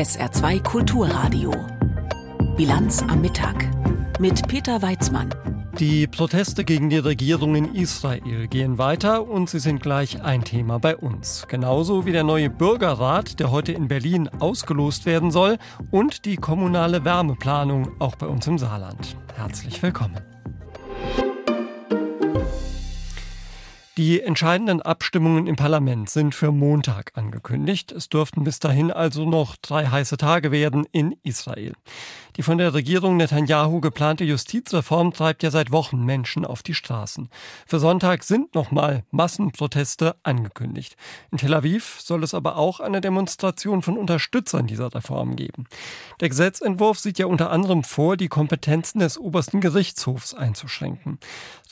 SR2 Kulturradio. Bilanz am Mittag mit Peter Weizmann. Die Proteste gegen die Regierung in Israel gehen weiter und sie sind gleich ein Thema bei uns. Genauso wie der neue Bürgerrat, der heute in Berlin ausgelost werden soll und die kommunale Wärmeplanung auch bei uns im Saarland. Herzlich willkommen. Die entscheidenden Abstimmungen im Parlament sind für Montag angekündigt. Es dürften bis dahin also noch drei heiße Tage werden in Israel. Die von der Regierung Netanyahu geplante Justizreform treibt ja seit Wochen Menschen auf die Straßen. Für Sonntag sind nochmal Massenproteste angekündigt. In Tel Aviv soll es aber auch eine Demonstration von Unterstützern dieser Reform geben. Der Gesetzentwurf sieht ja unter anderem vor, die Kompetenzen des obersten Gerichtshofs einzuschränken.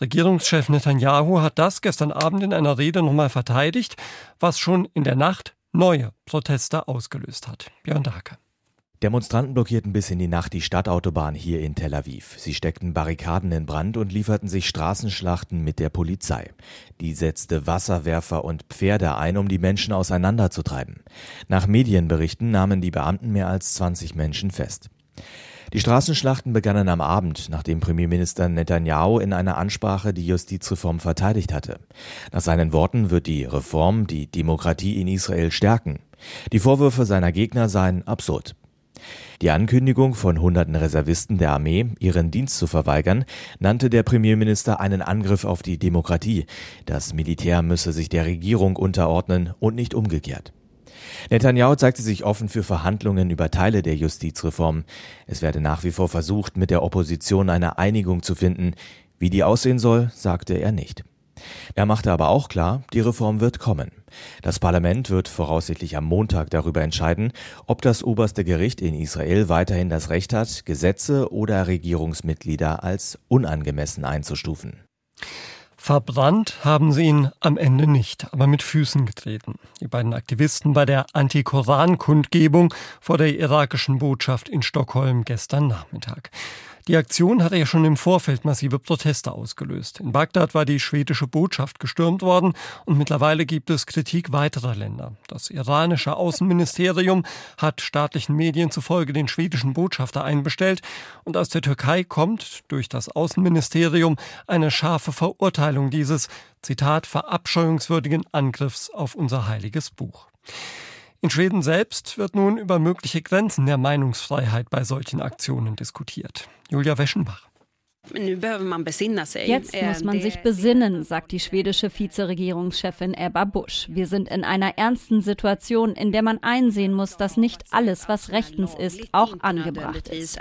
Regierungschef Netanyahu hat das gestern Abend in einer Rede nochmal verteidigt, was schon in der Nacht neue Proteste ausgelöst hat. Björn Dake. Demonstranten blockierten bis in die Nacht die Stadtautobahn hier in Tel Aviv. Sie steckten Barrikaden in Brand und lieferten sich Straßenschlachten mit der Polizei. Die setzte Wasserwerfer und Pferde ein, um die Menschen auseinanderzutreiben. Nach Medienberichten nahmen die Beamten mehr als 20 Menschen fest. Die Straßenschlachten begannen am Abend, nachdem Premierminister Netanyahu in einer Ansprache die Justizreform verteidigt hatte. Nach seinen Worten wird die Reform die Demokratie in Israel stärken. Die Vorwürfe seiner Gegner seien absurd. Die Ankündigung von hunderten Reservisten der Armee, ihren Dienst zu verweigern, nannte der Premierminister einen Angriff auf die Demokratie. Das Militär müsse sich der Regierung unterordnen und nicht umgekehrt. Netanyahu zeigte sich offen für Verhandlungen über Teile der Justizreform. Es werde nach wie vor versucht, mit der Opposition eine Einigung zu finden. Wie die aussehen soll, sagte er nicht. Er machte aber auch klar, die Reform wird kommen. Das Parlament wird voraussichtlich am Montag darüber entscheiden, ob das oberste Gericht in Israel weiterhin das Recht hat, Gesetze oder Regierungsmitglieder als unangemessen einzustufen. Verbrannt haben sie ihn am Ende nicht, aber mit Füßen getreten. Die beiden Aktivisten bei der Anti-Koran-Kundgebung vor der irakischen Botschaft in Stockholm gestern Nachmittag. Die Aktion hatte ja schon im Vorfeld massive Proteste ausgelöst. In Bagdad war die schwedische Botschaft gestürmt worden und mittlerweile gibt es Kritik weiterer Länder. Das iranische Außenministerium hat staatlichen Medien zufolge den schwedischen Botschafter einbestellt und aus der Türkei kommt durch das Außenministerium eine scharfe Verurteilung dieses, Zitat, verabscheuungswürdigen Angriffs auf unser heiliges Buch. In Schweden selbst wird nun über mögliche Grenzen der Meinungsfreiheit bei solchen Aktionen diskutiert. Julia Weschenbach. Jetzt muss man sich besinnen, sagt die schwedische Vizeregierungschefin Ebba Busch. Wir sind in einer ernsten Situation, in der man einsehen muss, dass nicht alles, was rechtens ist, auch angebracht ist.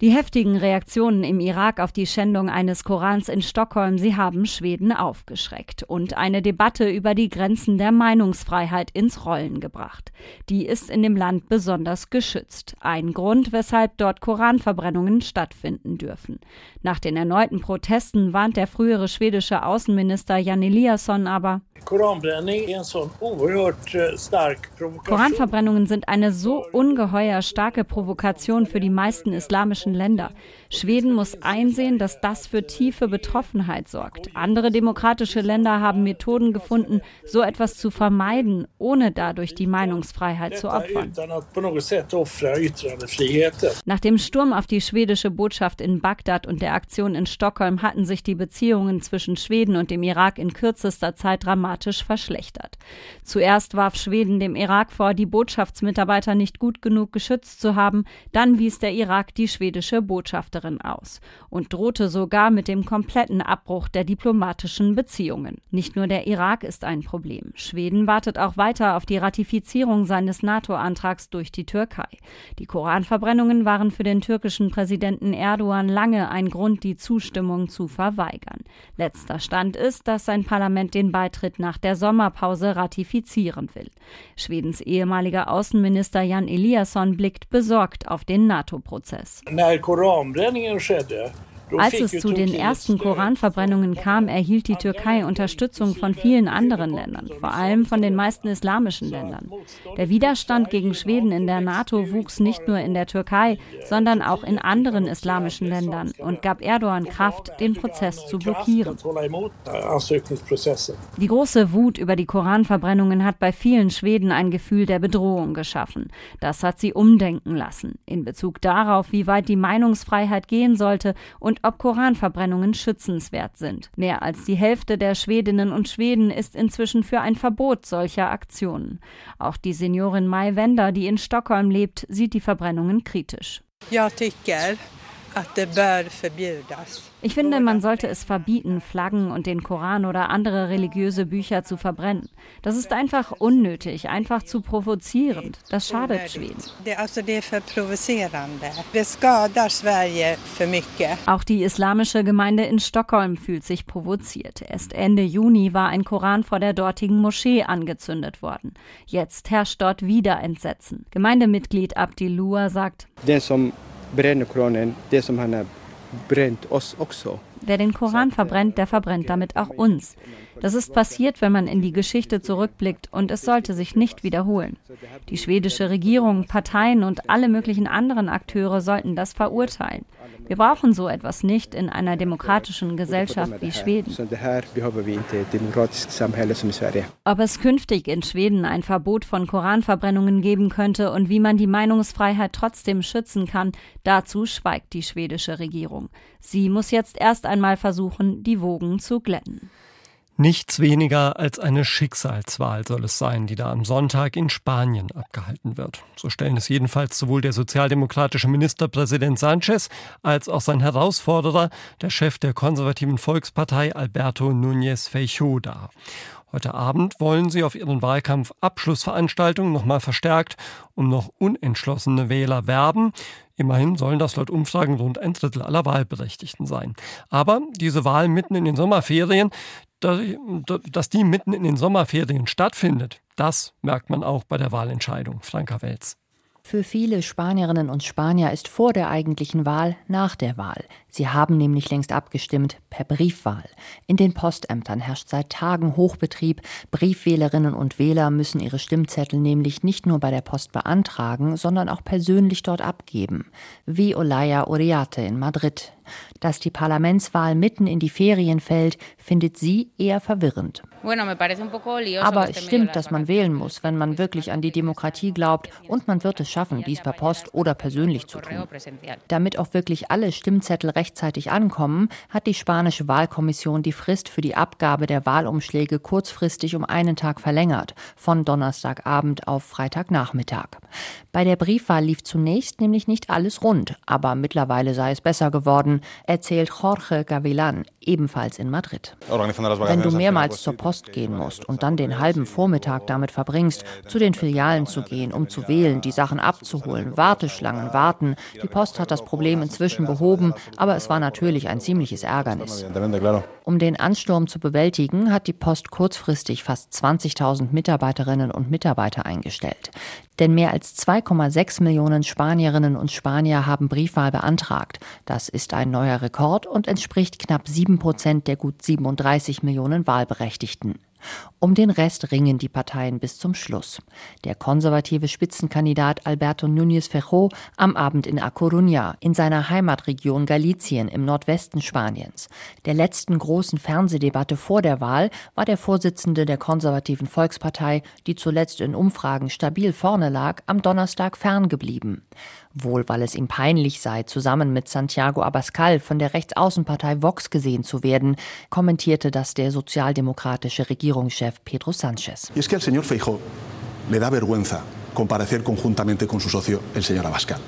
Die heftigen Reaktionen im Irak auf die Schändung eines Korans in Stockholm, sie haben Schweden aufgeschreckt und eine Debatte über die Grenzen der Meinungsfreiheit ins Rollen gebracht. Die ist in dem Land besonders geschützt. Ein Grund, weshalb dort Koranverbrennungen stattfinden dürfen. Nach den erneuten Protesten warnt der frühere schwedische Außenminister Jan Eliasson aber, Koranverbrennungen sind eine so ungeheuer starke Provokation für die meisten islamischen Länder. Schweden muss einsehen, dass das für tiefe Betroffenheit sorgt. Andere demokratische Länder haben Methoden gefunden, so etwas zu vermeiden, ohne dadurch die Meinungsfreiheit zu opfern. Nach dem Sturm auf die schwedische Botschaft in Bagdad und der Aktion in Stockholm hatten sich die Beziehungen zwischen Schweden und dem Irak in kürzester Zeit dramatisch verschlechtert. Zuerst warf Schweden dem Irak vor, die Botschaftsmitarbeiter nicht gut genug geschützt zu haben, dann wies der Irak die schwedische Botschafterin aus und drohte sogar mit dem kompletten Abbruch der diplomatischen Beziehungen. Nicht nur der Irak ist ein Problem. Schweden wartet auch weiter auf die Ratifizierung seines NATO-Antrags durch die Türkei. Die Koranverbrennungen waren für den türkischen Präsidenten Erdogan lange ein Grund, die Zustimmung zu verweigern. Letzter Stand ist, dass sein Parlament den Beitritt nach der Sommerpause ratifizieren will. Schwedens ehemaliger Außenminister Jan Eliasson blickt besorgt auf den NATO-Prozess. Als es zu den ersten Koranverbrennungen kam, erhielt die Türkei Unterstützung von vielen anderen Ländern, vor allem von den meisten islamischen Ländern. Der Widerstand gegen Schweden in der NATO wuchs nicht nur in der Türkei, sondern auch in anderen islamischen Ländern und gab Erdogan Kraft, den Prozess zu blockieren. Die große Wut über die Koranverbrennungen hat bei vielen Schweden ein Gefühl der Bedrohung geschaffen. Das hat sie umdenken lassen in Bezug darauf, wie weit die Meinungsfreiheit gehen sollte und ob Koranverbrennungen schützenswert sind. Mehr als die Hälfte der Schwedinnen und Schweden ist inzwischen für ein Verbot solcher Aktionen. Auch die Seniorin Mai Wender, die in Stockholm lebt, sieht die Verbrennungen kritisch. Jag tycker Ich finde, man sollte es verbieten, Flaggen und den Koran oder andere religiöse Bücher zu verbrennen. Das ist einfach unnötig, einfach zu provozierend. Das schadet Schweden. Auch die islamische Gemeinde in Stockholm fühlt sich provoziert. Erst Ende Juni war ein Koran vor der dortigen Moschee angezündet worden. Jetzt herrscht dort wieder Entsetzen. Gemeindemitglied Abdilua sagt, Den som bränner kronan, det som han har bränt oss också. Wer den Koran verbrennt, der verbrennt damit auch uns. Das ist passiert, wenn man in die Geschichte zurückblickt und es sollte sich nicht wiederholen. Die schwedische Regierung, Parteien und alle möglichen anderen Akteure sollten das verurteilen. Wir brauchen so etwas nicht in einer demokratischen Gesellschaft wie Schweden. Ob es künftig in Schweden ein Verbot von Koranverbrennungen geben könnte und wie man die Meinungsfreiheit trotzdem schützen kann, dazu schweigt die schwedische Regierung. Sie muss jetzt erst einmal versuchen, die Wogen zu glätten. Nichts weniger als eine Schicksalswahl soll es sein, die da am Sonntag in Spanien abgehalten wird. So stellen es jedenfalls sowohl der sozialdemokratische Ministerpräsident Sanchez als auch sein Herausforderer, der Chef der konservativen Volkspartei Alberto Núñez Feijóo dar. Heute Abend wollen sie auf ihren Wahlkampfabschlussveranstaltungen nochmal verstärkt um noch unentschlossene Wähler werben. Immerhin sollen das laut Umfragen rund ein Drittel aller Wahlberechtigten sein. Aber diese Wahl mitten in den Sommerferien, dass die mitten in den Sommerferien stattfindet, das merkt man auch bei der Wahlentscheidung. Franka Welz. Für viele Spanierinnen und Spanier ist vor der eigentlichen Wahl nach der Wahl. Sie haben nämlich längst abgestimmt per Briefwahl. In den Postämtern herrscht seit Tagen Hochbetrieb. Briefwählerinnen und Wähler müssen ihre Stimmzettel nämlich nicht nur bei der Post beantragen, sondern auch persönlich dort abgeben. Wie Olaya Uriarte in Madrid. Dass die Parlamentswahl mitten in die Ferien fällt, findet sie eher verwirrend. Aber es stimmt, dass man wählen muss, wenn man wirklich an die Demokratie glaubt und man wird es schaffen, dies per Post oder persönlich zu tun. Damit auch wirklich alle Stimmzettel rechtzeitig ankommen, hat die spanische Wahlkommission die Frist für die Abgabe der Wahlumschläge kurzfristig um einen Tag verlängert, von Donnerstagabend auf Freitagnachmittag. Bei der Briefwahl lief zunächst nämlich nicht alles rund, aber mittlerweile sei es besser geworden, erzählt Jorge Gavilan, ebenfalls in Madrid. Wenn du mehrmals zur Post gehen musst und dann den halben Vormittag damit verbringst, zu den Filialen zu gehen, um zu wählen, die Sachen abzuholen, Warteschlangen, warten. Die Post hat das Problem inzwischen behoben, aber es war natürlich ein ziemliches Ärgernis. Um den Ansturm zu bewältigen, hat die Post kurzfristig fast 20.000 Mitarbeiterinnen und Mitarbeiter eingestellt. Denn mehr als 2,6 Millionen Spanierinnen und Spanier haben Briefwahl beantragt. Das ist ein neuer Rekord und entspricht knapp 7 Prozent der gut 37 Millionen Wahlberechtigten. Um den Rest ringen die Parteien bis zum Schluss. Der konservative Spitzenkandidat Alberto Núñez Feijóo am Abend in A Coruña, in seiner Heimatregion Galicien im Nordwesten Spaniens. Der letzten großen Fernsehdebatte vor der Wahl war der Vorsitzende der konservativen Volkspartei, die zuletzt in Umfragen stabil vorne lag, am Donnerstag ferngeblieben wohl weil es ihm peinlich sei, zusammen mit Santiago Abascal von der Rechtsaußenpartei Vox gesehen zu werden, kommentierte das der sozialdemokratische Regierungschef Pedro Sánchez.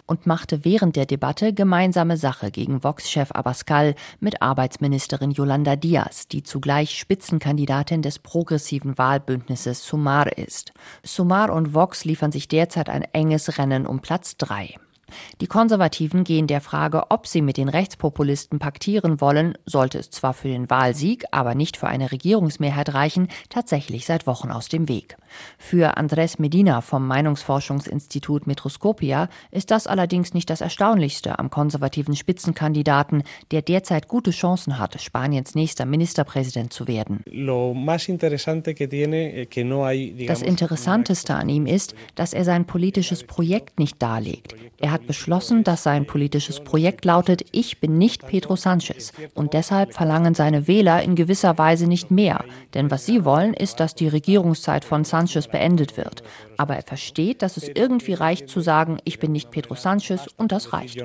Und machte während der Debatte gemeinsame Sache gegen Vox-Chef Abascal mit Arbeitsministerin Yolanda Diaz, die zugleich Spitzenkandidatin des progressiven Wahlbündnisses Sumar ist. Sumar und Vox liefern sich derzeit ein enges Rennen um Platz drei. Die Konservativen gehen der Frage, ob sie mit den Rechtspopulisten paktieren wollen, sollte es zwar für den Wahlsieg, aber nicht für eine Regierungsmehrheit reichen, tatsächlich seit Wochen aus dem Weg. Für Andrés Medina vom Meinungsforschungsinstitut Metroscopia ist das allerdings nicht das Erstaunlichste am konservativen Spitzenkandidaten, der derzeit gute Chancen hat, Spaniens nächster Ministerpräsident zu werden. Das Interessanteste an ihm ist, dass er sein politisches Projekt nicht darlegt. Er hat beschlossen, dass sein politisches Projekt lautet, ich bin nicht Pedro Sanchez. Und deshalb verlangen seine Wähler in gewisser Weise nicht mehr. Denn was sie wollen, ist, dass die Regierungszeit von Sanchez beendet wird. Aber er versteht, dass es irgendwie reicht zu sagen, ich bin nicht Pedro Sanchez und das reicht.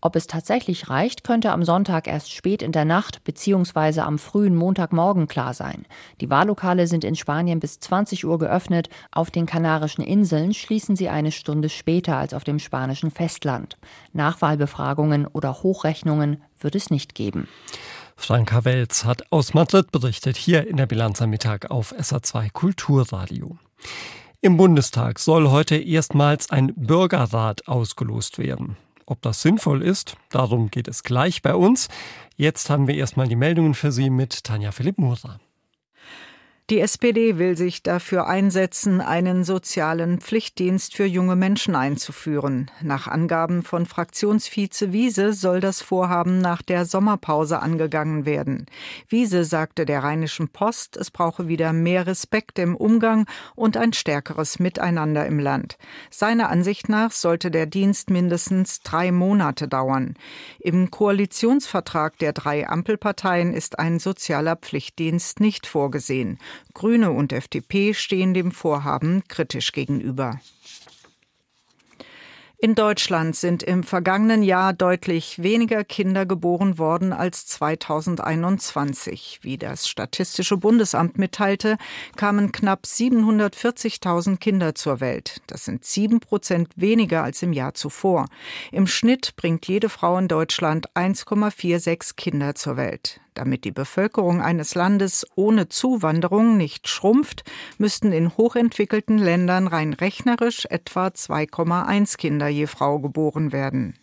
Ob es tatsächlich reicht, könnte am Sonntag erst spät in der Nacht bzw. am frühen Montagmorgen klar sein. Die Wahllokale sind in Spanien bis 20 Uhr geöffnet. Auf den Kanarischen Inseln schließen sie eine Stunde später als auf dem spanischen Festland. Nachwahlbefragungen oder Hochrechnungen wird es nicht geben. Franka Welz hat aus Madrid berichtet, hier in der Bilanz am Mittag auf SA2 Kulturradio. Im Bundestag soll heute erstmals ein Bürgerrat ausgelost werden. Ob das sinnvoll ist, darum geht es gleich bei uns. Jetzt haben wir erstmal die Meldungen für Sie mit Tanja Philipp Mura. Die SPD will sich dafür einsetzen, einen sozialen Pflichtdienst für junge Menschen einzuführen. Nach Angaben von Fraktionsvize Wiese soll das Vorhaben nach der Sommerpause angegangen werden. Wiese sagte der Rheinischen Post, es brauche wieder mehr Respekt im Umgang und ein stärkeres Miteinander im Land. Seiner Ansicht nach sollte der Dienst mindestens drei Monate dauern. Im Koalitionsvertrag der drei Ampelparteien ist ein sozialer Pflichtdienst nicht vorgesehen. Grüne und FDP stehen dem Vorhaben kritisch gegenüber. In Deutschland sind im vergangenen Jahr deutlich weniger Kinder geboren worden als 2021. Wie das Statistische Bundesamt mitteilte, kamen knapp 740.000 Kinder zur Welt. Das sind sieben Prozent weniger als im Jahr zuvor. Im Schnitt bringt jede Frau in Deutschland 1,46 Kinder zur Welt. Damit die Bevölkerung eines Landes ohne Zuwanderung nicht schrumpft, müssten in hochentwickelten Ländern rein rechnerisch etwa 2,1 Kinder je Frau geboren werden.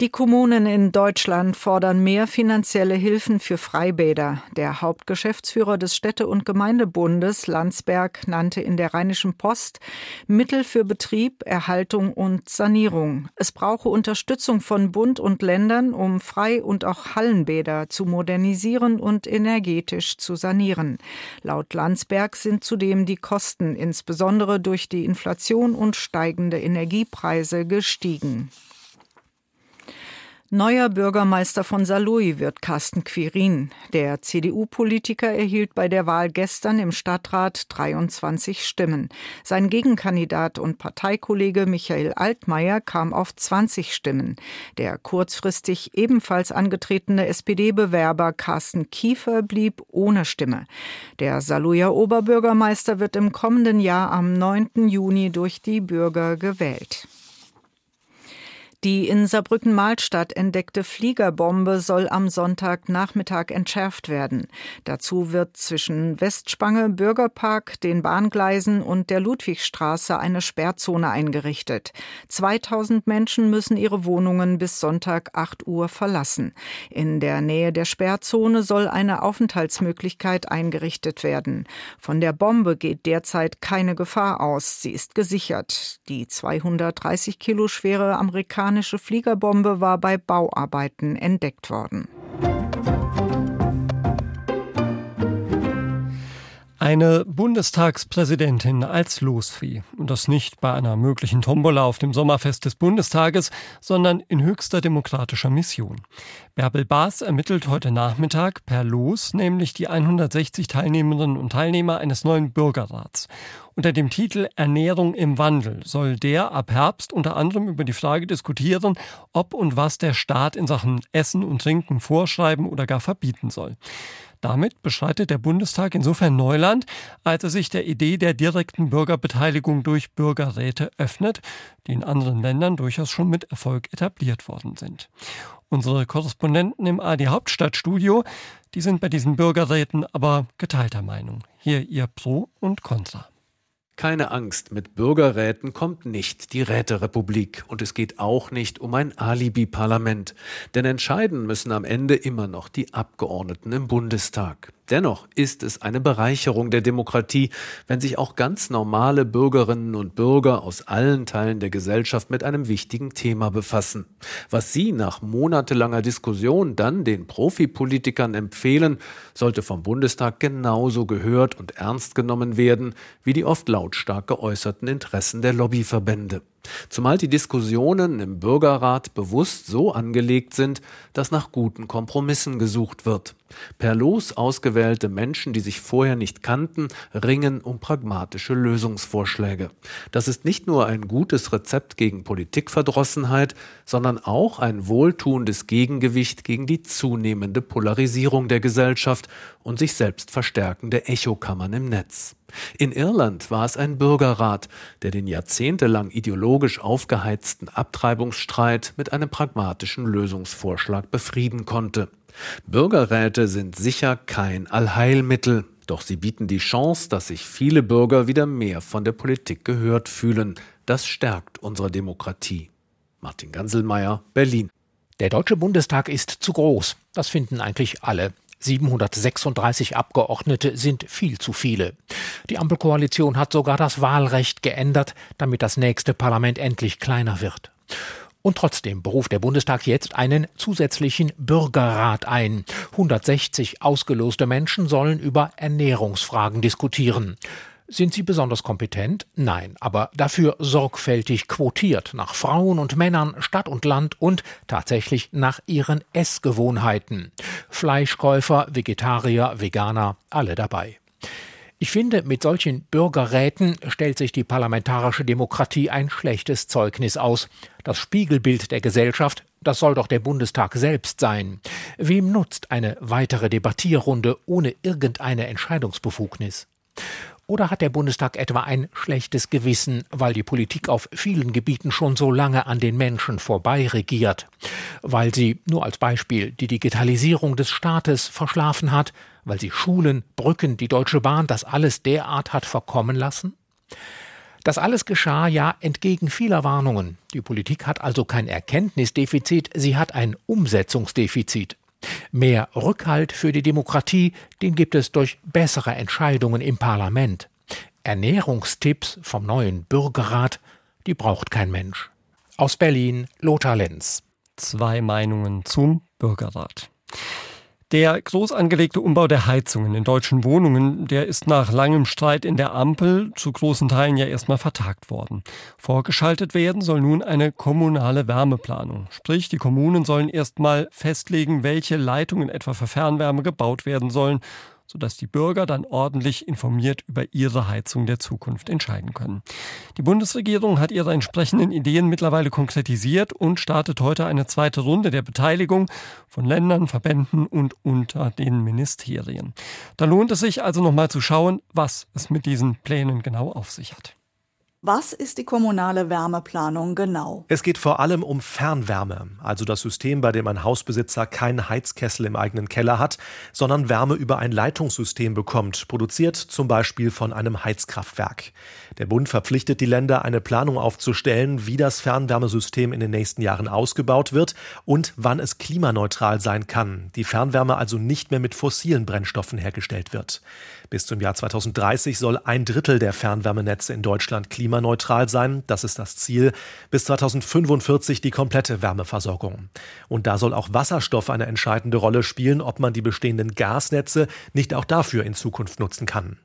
Die Kommunen in Deutschland fordern mehr finanzielle Hilfen für Freibäder. Der Hauptgeschäftsführer des Städte- und Gemeindebundes Landsberg nannte in der Rheinischen Post Mittel für Betrieb, Erhaltung und Sanierung. Es brauche Unterstützung von Bund und Ländern, um Frei- und auch Hallenbäder zu modernisieren und energetisch zu sanieren. Laut Landsberg sind zudem die Kosten insbesondere durch die Inflation und steigende Energiepreise gestiegen. Neuer Bürgermeister von Saarlouis wird Carsten Quirin. Der CDU-Politiker erhielt bei der Wahl gestern im Stadtrat 23 Stimmen. Sein Gegenkandidat und Parteikollege Michael Altmaier kam auf 20 Stimmen. Der kurzfristig ebenfalls angetretene SPD-Bewerber Carsten Kiefer blieb ohne Stimme. Der Saarlouier Oberbürgermeister wird im kommenden Jahr am 9. Juni durch die Bürger gewählt. Die in Saarbrücken-Mahlstadt entdeckte Fliegerbombe soll am Sonntagnachmittag entschärft werden. Dazu wird zwischen Westspange, Bürgerpark, den Bahngleisen und der Ludwigstraße eine Sperrzone eingerichtet. 2000 Menschen müssen ihre Wohnungen bis Sonntag 8 Uhr verlassen. In der Nähe der Sperrzone soll eine Aufenthaltsmöglichkeit eingerichtet werden. Von der Bombe geht derzeit keine Gefahr aus. Sie ist gesichert. Die 230 Kilo schwere amerikanische amerikanische Fliegerbombe war bei Bauarbeiten entdeckt worden. Eine Bundestagspräsidentin als Losvieh. Und das nicht bei einer möglichen Tombola auf dem Sommerfest des Bundestages, sondern in höchster demokratischer Mission. Bärbel Baas ermittelt heute Nachmittag per Los nämlich die 160 Teilnehmerinnen und Teilnehmer eines neuen Bürgerrats. Unter dem Titel Ernährung im Wandel soll der ab Herbst unter anderem über die Frage diskutieren, ob und was der Staat in Sachen Essen und Trinken vorschreiben oder gar verbieten soll. Damit beschreitet der Bundestag insofern Neuland, als er sich der Idee der direkten Bürgerbeteiligung durch Bürgerräte öffnet, die in anderen Ländern durchaus schon mit Erfolg etabliert worden sind. Unsere Korrespondenten im AD Hauptstadtstudio, die sind bei diesen Bürgerräten aber geteilter Meinung. Hier ihr Pro und Contra. Keine Angst, mit Bürgerräten kommt nicht die Räterepublik und es geht auch nicht um ein Alibi-Parlament, denn entscheiden müssen am Ende immer noch die Abgeordneten im Bundestag. Dennoch ist es eine Bereicherung der Demokratie, wenn sich auch ganz normale Bürgerinnen und Bürger aus allen Teilen der Gesellschaft mit einem wichtigen Thema befassen. Was Sie nach monatelanger Diskussion dann den Profipolitikern empfehlen, sollte vom Bundestag genauso gehört und ernst genommen werden wie die oft lautstark geäußerten Interessen der Lobbyverbände. Zumal die Diskussionen im Bürgerrat bewusst so angelegt sind, dass nach guten Kompromissen gesucht wird. Per Los ausgewählte Menschen, die sich vorher nicht kannten, ringen um pragmatische Lösungsvorschläge. Das ist nicht nur ein gutes Rezept gegen Politikverdrossenheit, sondern auch ein wohltuendes Gegengewicht gegen die zunehmende Polarisierung der Gesellschaft und sich selbst verstärkende Echokammern im Netz. In Irland war es ein Bürgerrat, der den jahrzehntelang ideologisch aufgeheizten Abtreibungsstreit mit einem pragmatischen Lösungsvorschlag befrieden konnte. Bürgerräte sind sicher kein Allheilmittel, doch sie bieten die Chance, dass sich viele Bürger wieder mehr von der Politik gehört fühlen. Das stärkt unsere Demokratie. Martin Ganselmeier, Berlin. Der Deutsche Bundestag ist zu groß. Das finden eigentlich alle. 736 Abgeordnete sind viel zu viele. Die Ampelkoalition hat sogar das Wahlrecht geändert, damit das nächste Parlament endlich kleiner wird. Und trotzdem beruft der Bundestag jetzt einen zusätzlichen Bürgerrat ein. 160 ausgeloste Menschen sollen über Ernährungsfragen diskutieren. Sind sie besonders kompetent? Nein, aber dafür sorgfältig quotiert nach Frauen und Männern, Stadt und Land und tatsächlich nach ihren Essgewohnheiten. Fleischkäufer, Vegetarier, Veganer, alle dabei. Ich finde, mit solchen Bürgerräten stellt sich die parlamentarische Demokratie ein schlechtes Zeugnis aus. Das Spiegelbild der Gesellschaft, das soll doch der Bundestag selbst sein. Wem nutzt eine weitere Debattierrunde ohne irgendeine Entscheidungsbefugnis? Oder hat der Bundestag etwa ein schlechtes Gewissen, weil die Politik auf vielen Gebieten schon so lange an den Menschen vorbei regiert? Weil sie, nur als Beispiel, die Digitalisierung des Staates verschlafen hat? Weil sie Schulen, Brücken, die Deutsche Bahn, das alles derart hat verkommen lassen? Das alles geschah ja entgegen vieler Warnungen. Die Politik hat also kein Erkenntnisdefizit, sie hat ein Umsetzungsdefizit. Mehr Rückhalt für die Demokratie, den gibt es durch bessere Entscheidungen im Parlament. Ernährungstipps vom neuen Bürgerrat, die braucht kein Mensch. Aus Berlin, Lothar Lenz. Zwei Meinungen zum Bürgerrat. Der groß angelegte Umbau der Heizungen in deutschen Wohnungen, der ist nach langem Streit in der Ampel zu großen Teilen ja erstmal vertagt worden. Vorgeschaltet werden soll nun eine kommunale Wärmeplanung. Sprich, die Kommunen sollen erstmal festlegen, welche Leitungen etwa für Fernwärme gebaut werden sollen sodass die Bürger dann ordentlich informiert über ihre Heizung der Zukunft entscheiden können. Die Bundesregierung hat ihre entsprechenden Ideen mittlerweile konkretisiert und startet heute eine zweite Runde der Beteiligung von Ländern, Verbänden und unter den Ministerien. Da lohnt es sich also nochmal zu schauen, was es mit diesen Plänen genau auf sich hat. Was ist die kommunale Wärmeplanung genau? Es geht vor allem um Fernwärme, also das System, bei dem ein Hausbesitzer keinen Heizkessel im eigenen Keller hat, sondern Wärme über ein Leitungssystem bekommt, produziert zum Beispiel von einem Heizkraftwerk. Der Bund verpflichtet die Länder, eine Planung aufzustellen, wie das Fernwärmesystem in den nächsten Jahren ausgebaut wird und wann es klimaneutral sein kann, die Fernwärme also nicht mehr mit fossilen Brennstoffen hergestellt wird. Bis zum Jahr 2030 soll ein Drittel der Fernwärmenetze in Deutschland klimaneutral sein. Das ist das Ziel. Bis 2045 die komplette Wärmeversorgung. Und da soll auch Wasserstoff eine entscheidende Rolle spielen, ob man die bestehenden Gasnetze nicht auch dafür in Zukunft nutzen kann.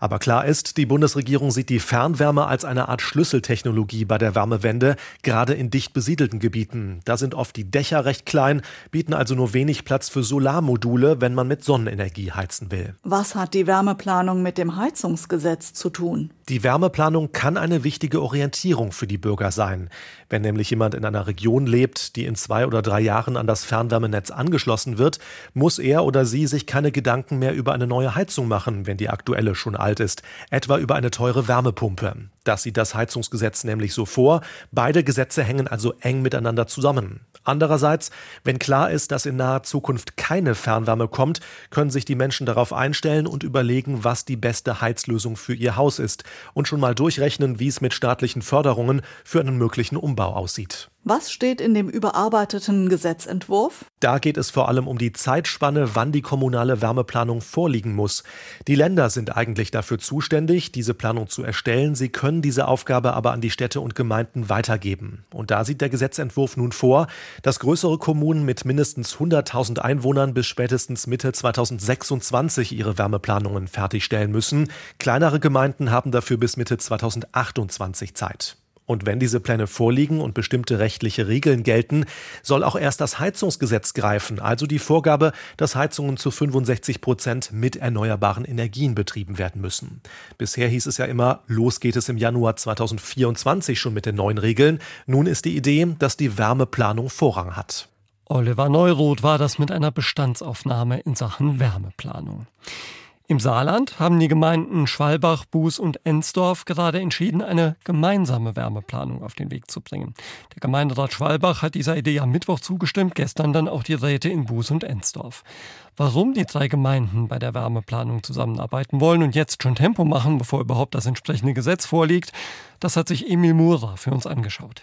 Aber klar ist, die Bundesregierung sieht die Fernwärme als eine Art Schlüsseltechnologie bei der Wärmewende, gerade in dicht besiedelten Gebieten. Da sind oft die Dächer recht klein, bieten also nur wenig Platz für Solarmodule, wenn man mit Sonnenenergie heizen will. Was hat die Wärme Wärmeplanung mit dem Heizungsgesetz zu tun? Die Wärmeplanung kann eine wichtige Orientierung für die Bürger sein. Wenn nämlich jemand in einer Region lebt, die in zwei oder drei Jahren an das Fernwärmenetz angeschlossen wird, muss er oder sie sich keine Gedanken mehr über eine neue Heizung machen, wenn die aktuelle schon alt ist, etwa über eine teure Wärmepumpe. Das sieht das Heizungsgesetz nämlich so vor. Beide Gesetze hängen also eng miteinander zusammen. Andererseits, wenn klar ist, dass in naher Zukunft keine Fernwärme kommt, können sich die Menschen darauf einstellen und überlegen, was die beste Heizlösung für ihr Haus ist und schon mal durchrechnen, wie es mit staatlichen Förderungen für einen möglichen Umbau aussieht. Was steht in dem überarbeiteten Gesetzentwurf? Da geht es vor allem um die Zeitspanne, wann die kommunale Wärmeplanung vorliegen muss. Die Länder sind eigentlich dafür zuständig, diese Planung zu erstellen. Sie können diese Aufgabe aber an die Städte und Gemeinden weitergeben. Und da sieht der Gesetzentwurf nun vor, dass größere Kommunen mit mindestens 100.000 Einwohnern bis spätestens Mitte 2026 ihre Wärmeplanungen fertigstellen müssen. Kleinere Gemeinden haben dafür bis Mitte 2028 Zeit. Und wenn diese Pläne vorliegen und bestimmte rechtliche Regeln gelten, soll auch erst das Heizungsgesetz greifen, also die Vorgabe, dass Heizungen zu 65 Prozent mit erneuerbaren Energien betrieben werden müssen. Bisher hieß es ja immer, los geht es im Januar 2024 schon mit den neuen Regeln. Nun ist die Idee, dass die Wärmeplanung Vorrang hat. Oliver Neuroth war das mit einer Bestandsaufnahme in Sachen Wärmeplanung. Im Saarland haben die Gemeinden Schwalbach, Buß und Ensdorf gerade entschieden, eine gemeinsame Wärmeplanung auf den Weg zu bringen. Der Gemeinderat Schwalbach hat dieser Idee am Mittwoch zugestimmt, gestern dann auch die Räte in Buß und Ensdorf. Warum die drei Gemeinden bei der Wärmeplanung zusammenarbeiten wollen und jetzt schon Tempo machen, bevor überhaupt das entsprechende Gesetz vorliegt, das hat sich Emil Mura für uns angeschaut.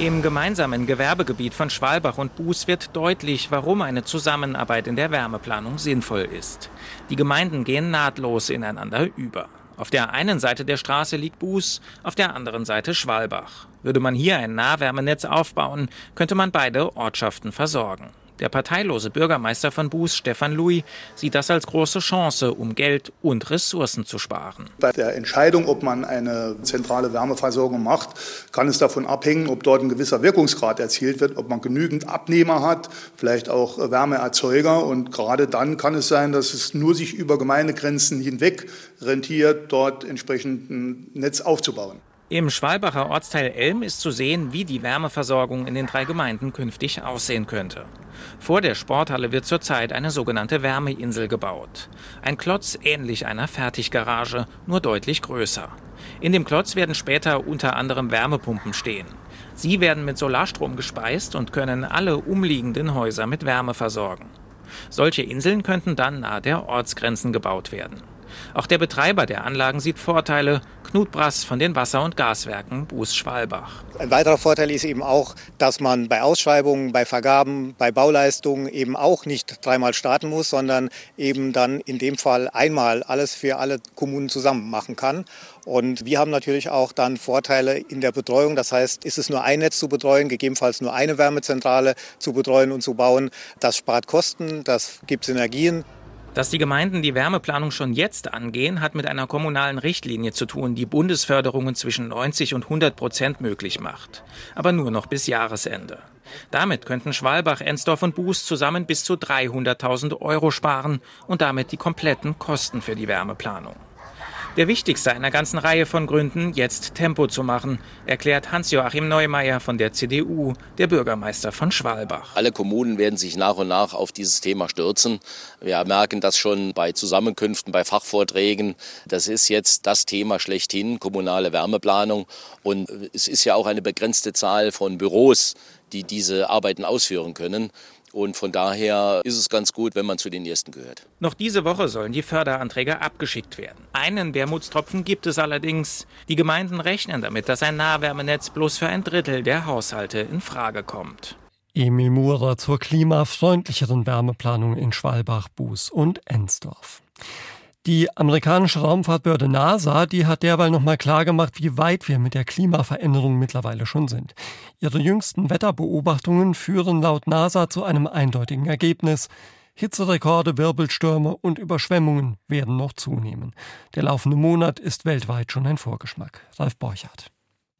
Im gemeinsamen Gewerbegebiet von Schwalbach und Buß wird deutlich, warum eine Zusammenarbeit in der Wärmeplanung sinnvoll ist. Die Gemeinden gehen nahtlos ineinander über. Auf der einen Seite der Straße liegt Buß, auf der anderen Seite Schwalbach. Würde man hier ein Nahwärmenetz aufbauen, könnte man beide Ortschaften versorgen. Der parteilose Bürgermeister von Buß, Stefan Louis, sieht das als große Chance, um Geld und Ressourcen zu sparen. Bei der Entscheidung, ob man eine zentrale Wärmeversorgung macht, kann es davon abhängen, ob dort ein gewisser Wirkungsgrad erzielt wird, ob man genügend Abnehmer hat, vielleicht auch Wärmeerzeuger. Und gerade dann kann es sein, dass es nur sich über Gemeindegrenzen hinweg rentiert, dort entsprechend ein Netz aufzubauen. Im Schwalbacher Ortsteil Elm ist zu sehen, wie die Wärmeversorgung in den drei Gemeinden künftig aussehen könnte. Vor der Sporthalle wird zurzeit eine sogenannte Wärmeinsel gebaut. Ein Klotz ähnlich einer Fertiggarage, nur deutlich größer. In dem Klotz werden später unter anderem Wärmepumpen stehen. Sie werden mit Solarstrom gespeist und können alle umliegenden Häuser mit Wärme versorgen. Solche Inseln könnten dann nahe der Ortsgrenzen gebaut werden. Auch der Betreiber der Anlagen sieht Vorteile. Knut Brass von den Wasser- und Gaswerken Buß-Schwalbach. Ein weiterer Vorteil ist eben auch, dass man bei Ausschreibungen, bei Vergaben, bei Bauleistungen eben auch nicht dreimal starten muss, sondern eben dann in dem Fall einmal alles für alle Kommunen zusammen machen kann. Und wir haben natürlich auch dann Vorteile in der Betreuung. Das heißt, ist es nur ein Netz zu betreuen, gegebenenfalls nur eine Wärmezentrale zu betreuen und zu bauen. Das spart Kosten, das gibt Synergien. Dass die Gemeinden die Wärmeplanung schon jetzt angehen, hat mit einer kommunalen Richtlinie zu tun, die Bundesförderungen zwischen 90 und 100 Prozent möglich macht. Aber nur noch bis Jahresende. Damit könnten Schwalbach, Ensdorf und Buß zusammen bis zu 300.000 Euro sparen und damit die kompletten Kosten für die Wärmeplanung. Der wichtigste einer ganzen Reihe von Gründen, jetzt Tempo zu machen, erklärt Hans-Joachim Neumeier von der CDU, der Bürgermeister von Schwalbach. Alle Kommunen werden sich nach und nach auf dieses Thema stürzen. Wir merken das schon bei Zusammenkünften, bei Fachvorträgen. Das ist jetzt das Thema schlechthin, kommunale Wärmeplanung. Und es ist ja auch eine begrenzte Zahl von Büros, die diese Arbeiten ausführen können. Und von daher ist es ganz gut, wenn man zu den ersten gehört. Noch diese Woche sollen die Förderanträge abgeschickt werden. Einen Wermutstropfen gibt es allerdings. Die Gemeinden rechnen damit, dass ein Nahwärmenetz bloß für ein Drittel der Haushalte in Frage kommt. Emil Murer zur klimafreundlicheren Wärmeplanung in Schwalbach, Buß und Ensdorf. Die amerikanische Raumfahrtbehörde NASA, die hat derweil nochmal klargemacht, wie weit wir mit der Klimaveränderung mittlerweile schon sind. Ihre jüngsten Wetterbeobachtungen führen laut NASA zu einem eindeutigen Ergebnis. Hitzerekorde, Wirbelstürme und Überschwemmungen werden noch zunehmen. Der laufende Monat ist weltweit schon ein Vorgeschmack. Ralf Borchardt.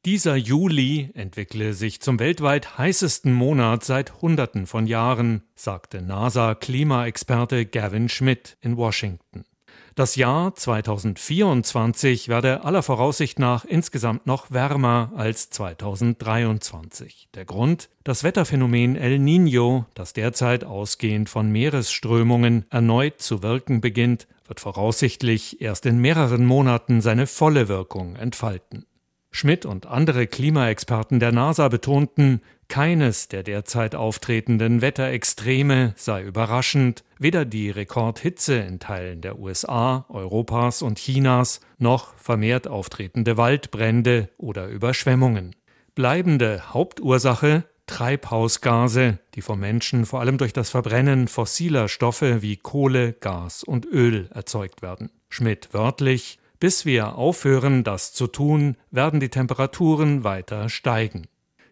Dieser Juli entwickle sich zum weltweit heißesten Monat seit Hunderten von Jahren, sagte NASA-Klimaexperte Gavin Schmidt in Washington. Das Jahr 2024 werde aller Voraussicht nach insgesamt noch wärmer als 2023. Der Grund? Das Wetterphänomen El Niño, das derzeit ausgehend von Meeresströmungen erneut zu wirken beginnt, wird voraussichtlich erst in mehreren Monaten seine volle Wirkung entfalten. Schmidt und andere Klimaexperten der NASA betonten, keines der derzeit auftretenden Wetterextreme sei überraschend, weder die Rekordhitze in Teilen der USA, Europas und Chinas noch vermehrt auftretende Waldbrände oder Überschwemmungen. Bleibende Hauptursache Treibhausgase, die vom Menschen vor allem durch das Verbrennen fossiler Stoffe wie Kohle, Gas und Öl erzeugt werden. Schmidt wörtlich bis wir aufhören, das zu tun, werden die Temperaturen weiter steigen.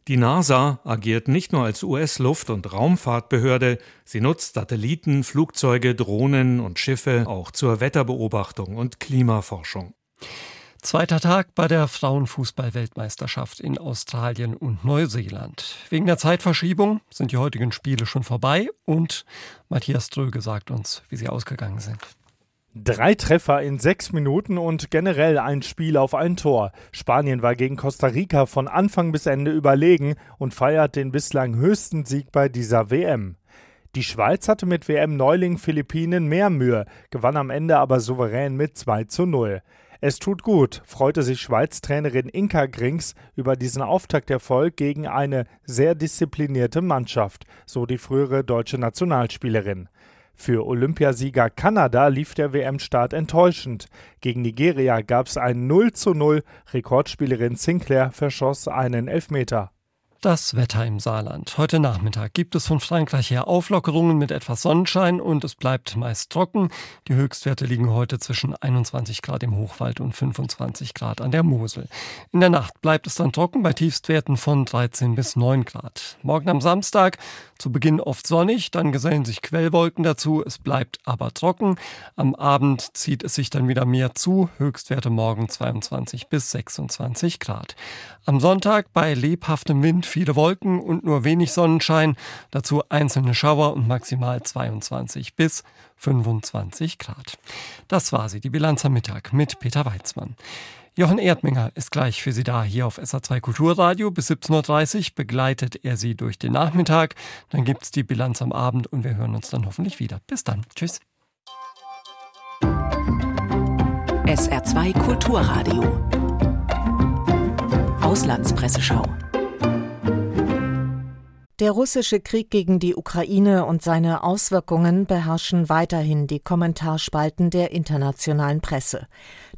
Die NASA agiert nicht nur als US-Luft- und Raumfahrtbehörde, sie nutzt Satelliten, Flugzeuge, Drohnen und Schiffe auch zur Wetterbeobachtung und Klimaforschung. Zweiter Tag bei der Frauenfußball-Weltmeisterschaft in Australien und Neuseeland. Wegen der Zeitverschiebung sind die heutigen Spiele schon vorbei und Matthias Dröge sagt uns, wie sie ausgegangen sind. Drei Treffer in sechs Minuten und generell ein Spiel auf ein Tor. Spanien war gegen Costa Rica von Anfang bis Ende überlegen und feiert den bislang höchsten Sieg bei dieser WM. Die Schweiz hatte mit WM-Neuling Philippinen mehr Mühe, gewann am Ende aber souverän mit 2 zu 0. Es tut gut, freute sich Schweiz-Trainerin Inka Grings über diesen Auftakterfolg gegen eine sehr disziplinierte Mannschaft, so die frühere deutsche Nationalspielerin. Für Olympiasieger Kanada lief der WM-Start enttäuschend. Gegen Nigeria gab es ein 0 zu 0. Rekordspielerin Sinclair verschoss einen Elfmeter. Das Wetter im Saarland. Heute Nachmittag gibt es von Frankreich her Auflockerungen mit etwas Sonnenschein und es bleibt meist trocken. Die Höchstwerte liegen heute zwischen 21 Grad im Hochwald und 25 Grad an der Mosel. In der Nacht bleibt es dann trocken bei Tiefstwerten von 13 bis 9 Grad. Morgen am Samstag zu Beginn oft sonnig, dann gesellen sich Quellwolken dazu. Es bleibt aber trocken. Am Abend zieht es sich dann wieder mehr zu. Höchstwerte morgen 22 bis 26 Grad. Am Sonntag bei lebhaftem Wind viele Wolken und nur wenig Sonnenschein, dazu einzelne Schauer und maximal 22 bis 25 Grad. Das war sie, die Bilanz am Mittag mit Peter Weizmann. Jochen Erdminger ist gleich für Sie da hier auf SA2 Kulturradio. Bis 17.30 Uhr begleitet er Sie durch den Nachmittag. Dann gibt es die Bilanz am Abend und wir hören uns dann hoffentlich wieder. Bis dann. Tschüss. SR2 Kulturradio. Auslandspresseschau. Der russische Krieg gegen die Ukraine und seine Auswirkungen beherrschen weiterhin die Kommentarspalten der internationalen Presse.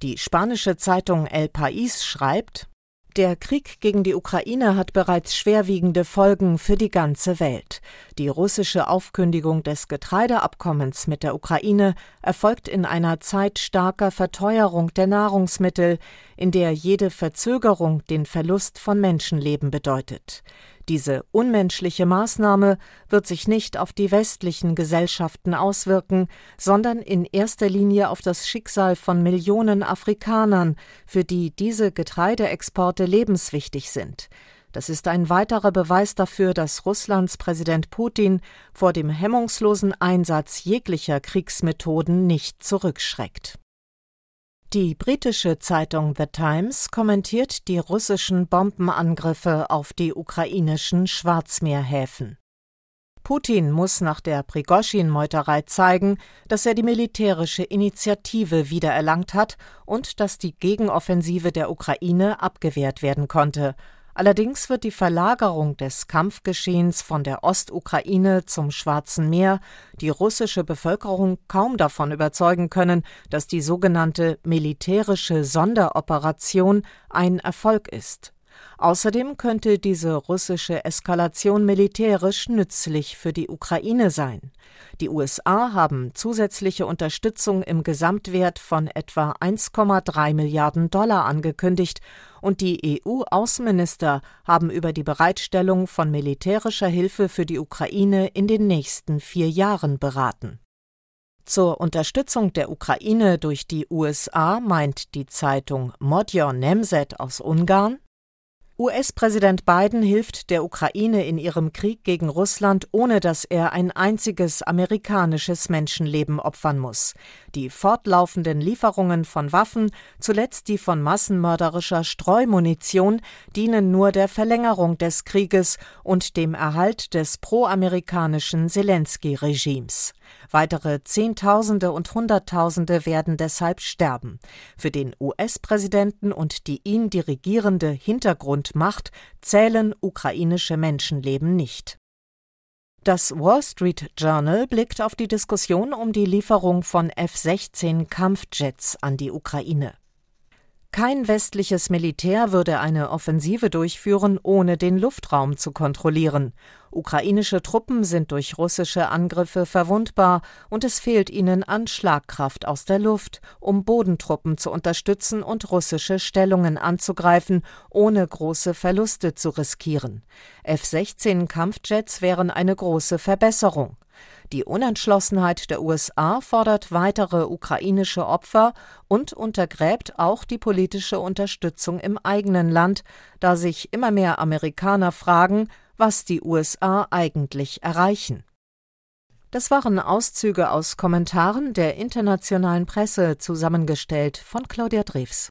Die spanische Zeitung El País schreibt der Krieg gegen die Ukraine hat bereits schwerwiegende Folgen für die ganze Welt. Die russische Aufkündigung des Getreideabkommens mit der Ukraine erfolgt in einer Zeit starker Verteuerung der Nahrungsmittel, in der jede Verzögerung den Verlust von Menschenleben bedeutet. Diese unmenschliche Maßnahme wird sich nicht auf die westlichen Gesellschaften auswirken, sondern in erster Linie auf das Schicksal von Millionen Afrikanern, für die diese Getreideexporte lebenswichtig sind. Das ist ein weiterer Beweis dafür, dass Russlands Präsident Putin vor dem hemmungslosen Einsatz jeglicher Kriegsmethoden nicht zurückschreckt. Die britische Zeitung The Times kommentiert die russischen Bombenangriffe auf die ukrainischen Schwarzmeerhäfen. Putin muss nach der Prigoschin-Meuterei zeigen, dass er die militärische Initiative wiedererlangt hat und dass die Gegenoffensive der Ukraine abgewehrt werden konnte, Allerdings wird die Verlagerung des Kampfgeschehens von der Ostukraine zum Schwarzen Meer die russische Bevölkerung kaum davon überzeugen können, dass die sogenannte militärische Sonderoperation ein Erfolg ist. Außerdem könnte diese russische Eskalation militärisch nützlich für die Ukraine sein. Die USA haben zusätzliche Unterstützung im Gesamtwert von etwa 1,3 Milliarden Dollar angekündigt, und die EU-Außenminister haben über die Bereitstellung von militärischer Hilfe für die Ukraine in den nächsten vier Jahren beraten. Zur Unterstützung der Ukraine durch die USA meint die Zeitung Modjon Nemzet aus Ungarn US-Präsident Biden hilft der Ukraine in ihrem Krieg gegen Russland, ohne dass er ein einziges amerikanisches Menschenleben opfern muss. Die fortlaufenden Lieferungen von Waffen, zuletzt die von massenmörderischer Streumunition, dienen nur der Verlängerung des Krieges und dem Erhalt des proamerikanischen Zelensky-Regimes. Weitere Zehntausende und Hunderttausende werden deshalb sterben. Für den US-Präsidenten und die ihn dirigierende Hintergrundmacht zählen ukrainische Menschenleben nicht. Das Wall Street Journal blickt auf die Diskussion um die Lieferung von F-16 Kampfjets an die Ukraine. Kein westliches Militär würde eine Offensive durchführen, ohne den Luftraum zu kontrollieren. Ukrainische Truppen sind durch russische Angriffe verwundbar und es fehlt ihnen an Schlagkraft aus der Luft, um Bodentruppen zu unterstützen und russische Stellungen anzugreifen, ohne große Verluste zu riskieren. F-16 Kampfjets wären eine große Verbesserung. Die Unentschlossenheit der USA fordert weitere ukrainische Opfer und untergräbt auch die politische Unterstützung im eigenen Land, da sich immer mehr Amerikaner fragen, was die USA eigentlich erreichen. Das waren Auszüge aus Kommentaren der internationalen Presse zusammengestellt von Claudia Drews.